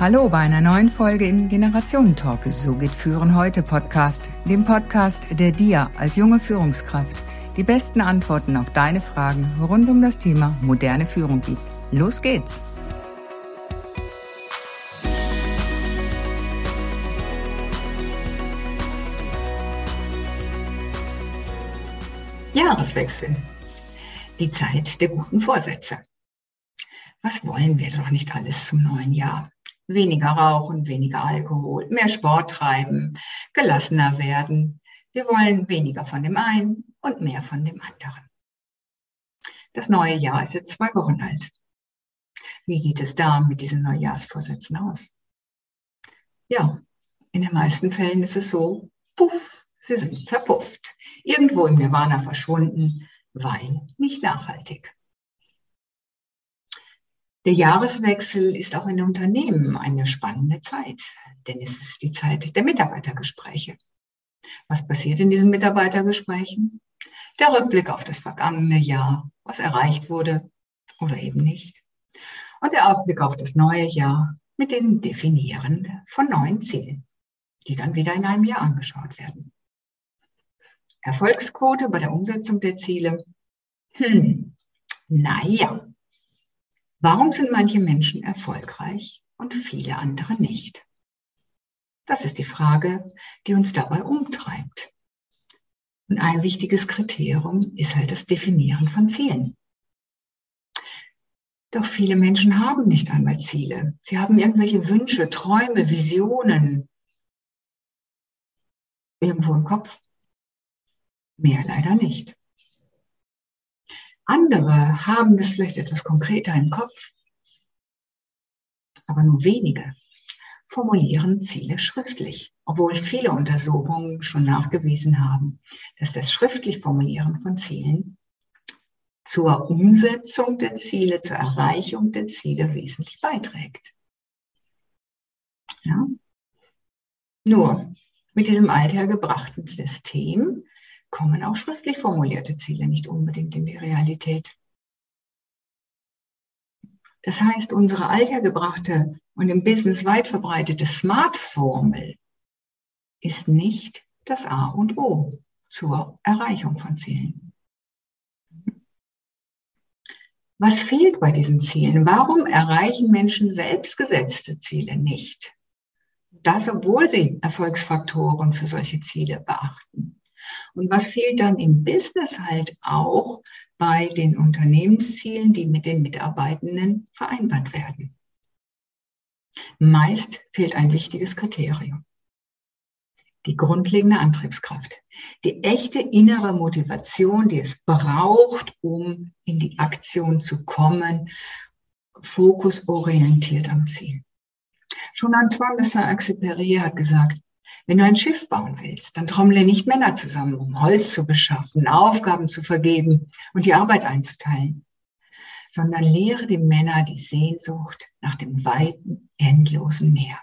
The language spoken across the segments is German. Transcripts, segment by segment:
Hallo bei einer neuen Folge im Generationentalk. So geht Führen heute Podcast, dem Podcast, der dir als junge Führungskraft die besten Antworten auf deine Fragen rund um das Thema moderne Führung gibt. Los geht's! Jahreswechsel. Die Zeit der guten Vorsätze. Was wollen wir doch nicht alles zum neuen Jahr? Weniger rauchen, weniger Alkohol, mehr Sport treiben, gelassener werden. Wir wollen weniger von dem einen und mehr von dem anderen. Das neue Jahr ist jetzt zwei Wochen alt. Wie sieht es da mit diesen Neujahrsvorsätzen aus? Ja, in den meisten Fällen ist es so, puff, sie sind verpufft. Irgendwo im Nirvana verschwunden, weil nicht nachhaltig. Der Jahreswechsel ist auch in Unternehmen eine spannende Zeit, denn es ist die Zeit der Mitarbeitergespräche. Was passiert in diesen Mitarbeitergesprächen? Der Rückblick auf das vergangene Jahr, was erreicht wurde oder eben nicht. Und der Ausblick auf das neue Jahr mit dem Definieren von neuen Zielen, die dann wieder in einem Jahr angeschaut werden. Erfolgsquote bei der Umsetzung der Ziele? Hm, naja, Warum sind manche Menschen erfolgreich und viele andere nicht? Das ist die Frage, die uns dabei umtreibt. Und ein wichtiges Kriterium ist halt das Definieren von Zielen. Doch viele Menschen haben nicht einmal Ziele. Sie haben irgendwelche Wünsche, Träume, Visionen irgendwo im Kopf. Mehr leider nicht. Andere haben das vielleicht etwas konkreter im Kopf, aber nur wenige formulieren Ziele schriftlich, obwohl viele Untersuchungen schon nachgewiesen haben, dass das schriftlich Formulieren von Zielen zur Umsetzung der Ziele, zur Erreichung der Ziele wesentlich beiträgt. Ja? Nur mit diesem althergebrachten System kommen auch schriftlich formulierte Ziele nicht unbedingt in die Realität. Das heißt, unsere althergebrachte und im Business weit verbreitete Smart-Formel ist nicht das A und O zur Erreichung von Zielen. Was fehlt bei diesen Zielen? Warum erreichen Menschen selbstgesetzte Ziele nicht? Das, obwohl sie Erfolgsfaktoren für solche Ziele beachten. Und was fehlt dann im Business halt auch bei den Unternehmenszielen, die mit den Mitarbeitenden vereinbart werden? Meist fehlt ein wichtiges Kriterium. Die grundlegende Antriebskraft, die echte innere Motivation, die es braucht, um in die Aktion zu kommen, fokusorientiert am Ziel. Schon Antoine de Saint-Exupéry hat gesagt, wenn du ein Schiff bauen willst, dann trommle nicht Männer zusammen, um Holz zu beschaffen, Aufgaben zu vergeben und die Arbeit einzuteilen, sondern lehre die Männer die Sehnsucht nach dem weiten, endlosen Meer.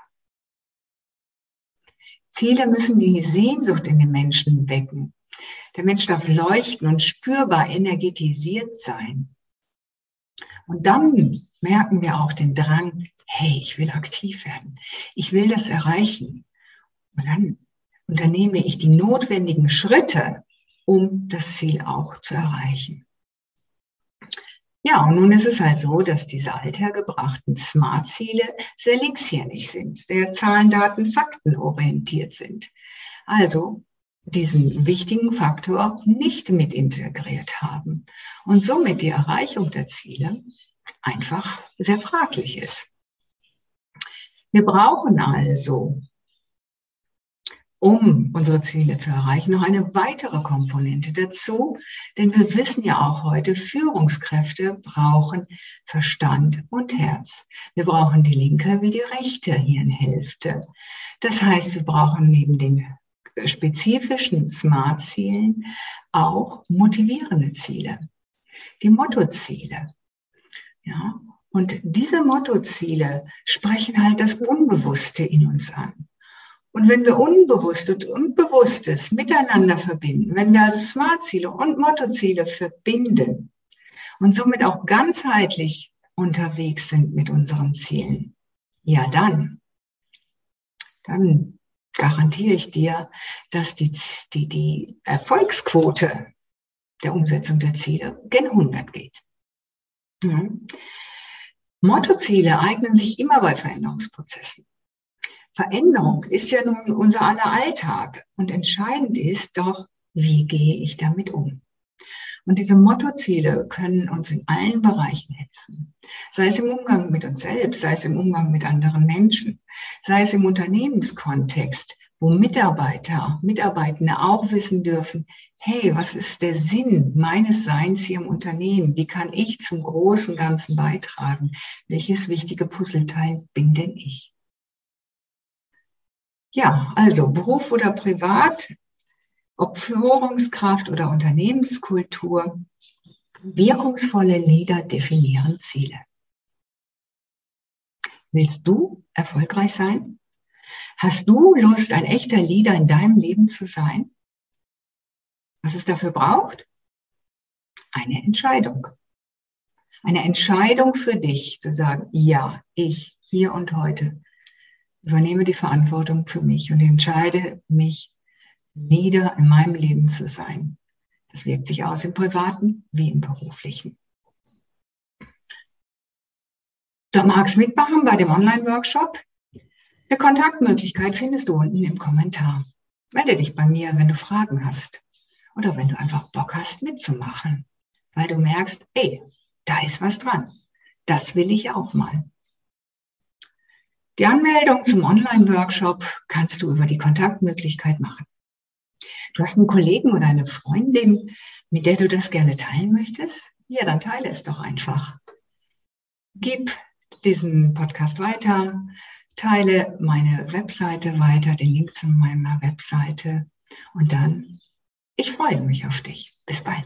Ziele müssen die Sehnsucht in den Menschen wecken. Der Mensch darf leuchten und spürbar energetisiert sein. Und dann merken wir auch den Drang, hey, ich will aktiv werden. Ich will das erreichen. Und dann unternehme ich die notwendigen Schritte, um das Ziel auch zu erreichen. Ja, und nun ist es halt so, dass diese althergebrachten Smart-Ziele sehr linkshirnig sind, sehr Zahlen, Daten, sind. Also diesen wichtigen Faktor nicht mit integriert haben und somit die Erreichung der Ziele einfach sehr fraglich ist. Wir brauchen also um unsere Ziele zu erreichen, noch eine weitere Komponente dazu. Denn wir wissen ja auch heute, Führungskräfte brauchen Verstand und Herz. Wir brauchen die linke wie die rechte Hirnhälfte. Das heißt, wir brauchen neben den spezifischen Smart-Zielen auch motivierende Ziele. Die Mottoziele. Ja, und diese Mottoziele sprechen halt das Unbewusste in uns an. Und wenn wir Unbewusstes und Bewusstes miteinander verbinden, wenn wir also Smart-Ziele und Mottoziele verbinden und somit auch ganzheitlich unterwegs sind mit unseren Zielen, ja dann, dann garantiere ich dir, dass die, die, die Erfolgsquote der Umsetzung der Ziele gen 100 geht. Ja. Mottoziele eignen sich immer bei Veränderungsprozessen. Veränderung ist ja nun unser aller Alltag und entscheidend ist doch, wie gehe ich damit um? Und diese Mottoziele können uns in allen Bereichen helfen. Sei es im Umgang mit uns selbst, sei es im Umgang mit anderen Menschen, sei es im Unternehmenskontext, wo Mitarbeiter, Mitarbeitende auch wissen dürfen, hey, was ist der Sinn meines Seins hier im Unternehmen? Wie kann ich zum großen Ganzen beitragen? Welches wichtige Puzzleteil bin denn ich? Ja, also Beruf oder privat, ob Führungskraft oder Unternehmenskultur, wirkungsvolle Leader definieren Ziele. Willst du erfolgreich sein? Hast du Lust, ein echter Leader in deinem Leben zu sein? Was es dafür braucht? Eine Entscheidung. Eine Entscheidung für dich zu sagen, ja, ich hier und heute übernehme die Verantwortung für mich und entscheide mich Leader in meinem Leben zu sein. Das wirkt sich aus im privaten wie im beruflichen. Du magst mitmachen bei dem Online-Workshop. Eine Kontaktmöglichkeit findest du unten im Kommentar. Melde dich bei mir, wenn du Fragen hast oder wenn du einfach Bock hast mitzumachen, weil du merkst, ey, da ist was dran. Das will ich auch mal. Die Anmeldung zum Online-Workshop kannst du über die Kontaktmöglichkeit machen. Du hast einen Kollegen oder eine Freundin, mit der du das gerne teilen möchtest? Ja, dann teile es doch einfach. Gib diesen Podcast weiter, teile meine Webseite weiter, den Link zu meiner Webseite und dann, ich freue mich auf dich. Bis bald.